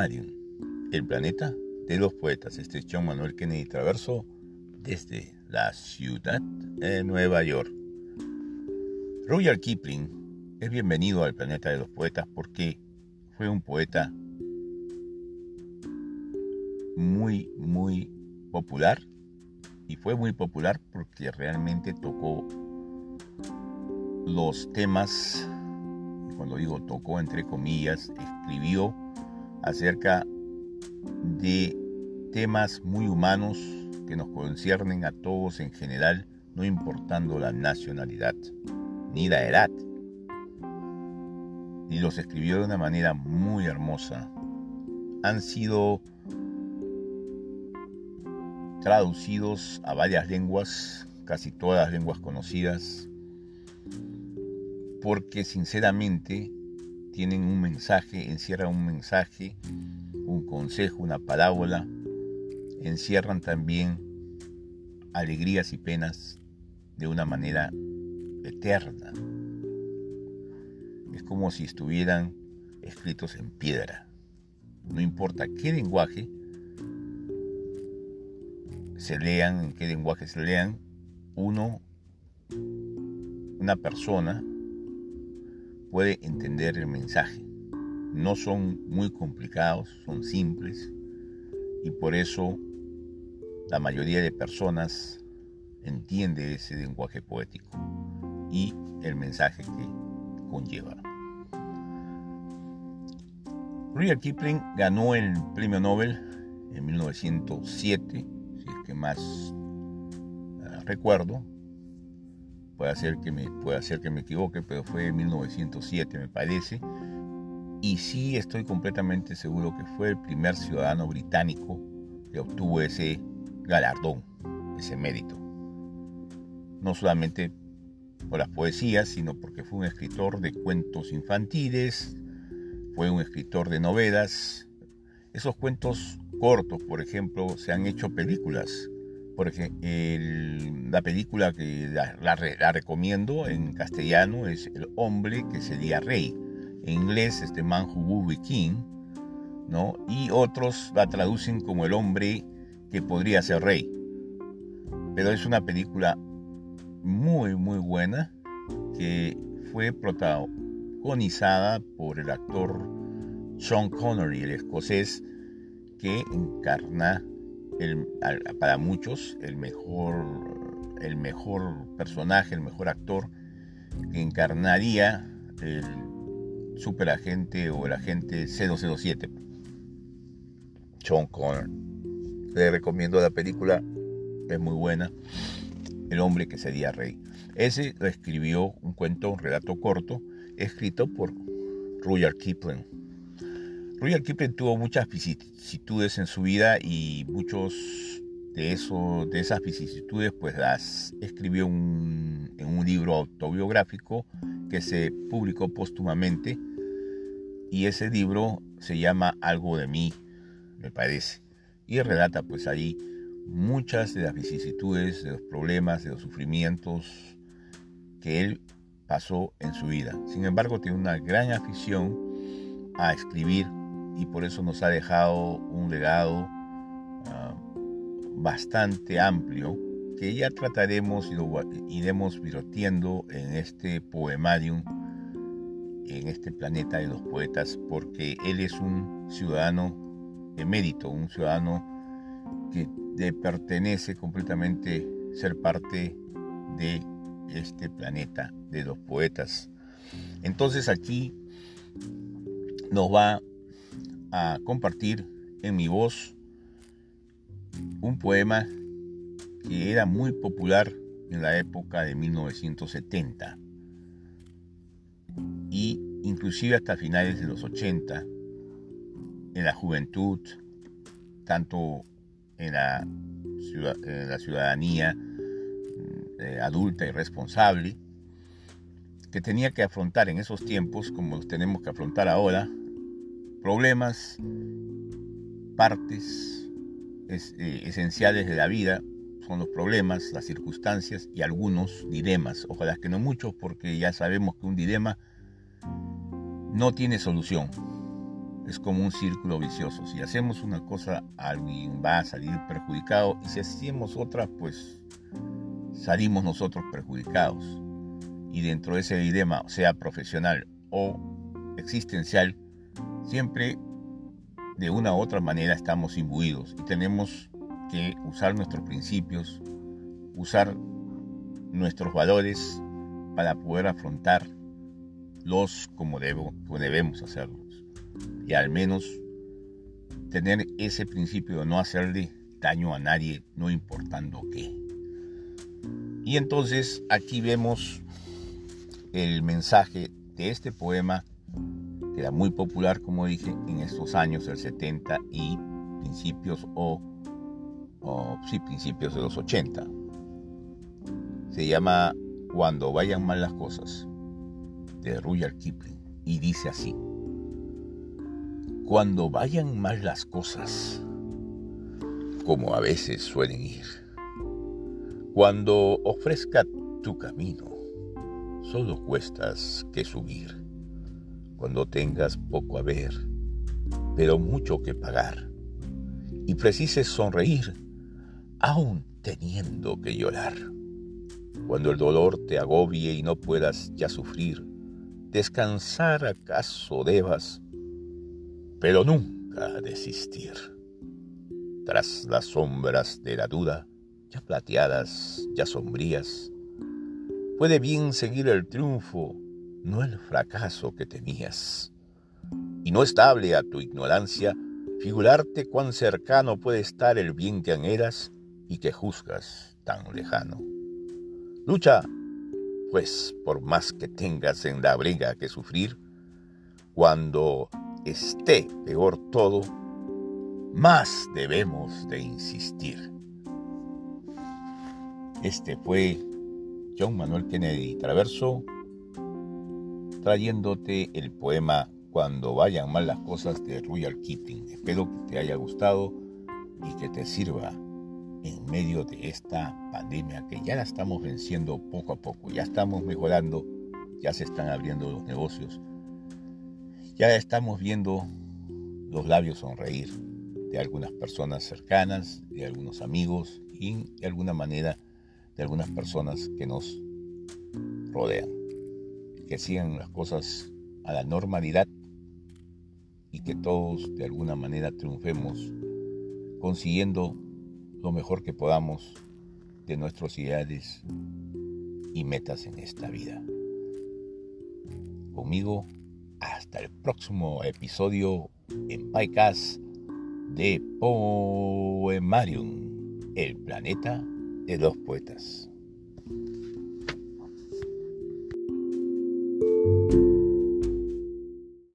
El planeta de los poetas. Este es John Manuel Kennedy Traverso desde la ciudad de Nueva York. Roger Kipling es bienvenido al planeta de los poetas porque fue un poeta muy, muy popular y fue muy popular porque realmente tocó los temas, cuando digo tocó entre comillas, escribió acerca de temas muy humanos que nos conciernen a todos en general, no importando la nacionalidad ni la edad. Y los escribió de una manera muy hermosa. Han sido traducidos a varias lenguas, casi todas las lenguas conocidas, porque sinceramente tienen un mensaje, encierran un mensaje, un consejo, una parábola, encierran también alegrías y penas de una manera eterna. Es como si estuvieran escritos en piedra. No importa qué lenguaje se lean, en qué lenguaje se lean, uno, una persona, puede entender el mensaje. No son muy complicados, son simples y por eso la mayoría de personas entiende ese lenguaje poético y el mensaje que conlleva. Rudyard Kipling ganó el premio Nobel en 1907, si es que más uh, recuerdo, puede ser que me puede ser que me equivoque, pero fue en 1907 me parece. Y sí estoy completamente seguro que fue el primer ciudadano británico que obtuvo ese galardón, ese mérito. No solamente por las poesías, sino porque fue un escritor de cuentos infantiles, fue un escritor de novelas. Esos cuentos cortos, por ejemplo, se han hecho películas por ejemplo, la película que la, recomiendo en castellano es El hombre que sería rey. En inglés, este Man Who Would King, ¿no? Y otros la traducen como El hombre que podría ser rey. Pero es una película muy, muy buena que fue protagonizada por el actor Sean Connery, el escocés, que encarna para muchos el mejor, el mejor personaje, el mejor actor que encarnaría el superagente o el agente 007. Sean Connor. Le recomiendo la película, es muy buena. El hombre que sería rey. Ese escribió un cuento, un relato corto, escrito por Rudyard Kipling. Rudyard Kipling tuvo muchas vicisitudes en su vida y muchos de, eso, de esas vicisitudes pues las escribió en un libro autobiográfico que se publicó póstumamente y ese libro se llama Algo de mí, me parece, y relata pues ahí muchas de las vicisitudes, de los problemas, de los sufrimientos que él pasó en su vida. Sin embargo, tiene una gran afición a escribir y por eso nos ha dejado un legado ah, bastante amplio que ya trataremos y lo iremos viroteando en este poemarium, en este planeta de los poetas, porque él es un ciudadano emérito, un ciudadano que le pertenece completamente ser parte de este planeta de los poetas. Entonces aquí nos va a compartir en mi voz un poema que era muy popular en la época de 1970 y inclusive hasta finales de los 80 en la juventud, tanto en la, ciudadanía eh, adulta y responsable, que tenía que afrontar en esos tiempos, como los tenemos que afrontar ahora, problemas, partes eh, esenciales de la vida son los problemas, las circunstancias y algunos dilemas. Ojalá que no muchos, porque ya sabemos que un dilema no tiene solución. es como un círculo vicioso. Si hacemos una cosa, alguien va a salir perjudicado y si hacemos otra, pues salimos nosotros perjudicados. Y dentro de ese dilema, sea profesional o existencial, siempre de una u otra manera estamos imbuidos y tenemos que usar nuestros principios, usar nuestros valores para poder afrontar los como, como debemos hacerlos. Y al menos tener ese principio de no hacerle daño a nadie, no importando qué. Y entonces aquí vemos el mensaje de este poema, era muy popular, como dije, en estos años del 70 y principios o, sí, principios de los 80. Se llama Cuando vayan mal las cosas, de Rudyard Kipling, y dice así. Cuando vayan mal las cosas, como a veces suelen ir, cuando ofrezca tu camino, solo cuestas que subir, cuando tengas poco a ver, pero mucho que pagar, y precises sonreír, aún teniendo que llorar, cuando el dolor te agobie y no puedas ya sufrir, descansar acaso debas, pero nunca desistir. Tras las sombras de la duda, ya plateadas, ya sombrías, puede bien seguir el triunfo, no el fracaso que temías. Y no estable a tu ignorancia, figurarte cuán cercano puede estar el bien que anhelas y que juzgas tan lejano. Lucha, pues por más que tengas en la briga que sufrir, cuando esté peor todo, más debemos de insistir. Este fue John Manuel Kennedy Traverso trayéndote el poema Cuando vayan mal las cosas de Royal Keating. Espero que te haya gustado y que te sirva en medio de esta pandemia que ya la estamos venciendo poco a poco, ya estamos mejorando, ya se están abriendo los negocios ya estamos viendo los labios sonreír de algunas personas cercanas, de algunos amigos y de alguna manera de algunas personas que nos rodean. Que sigan las cosas a la normalidad y que todos de alguna manera triunfemos consiguiendo lo mejor que podamos de nuestros ideales y metas en esta vida. Conmigo hasta el próximo episodio en PyCast de Poemarium, el planeta de los poetas.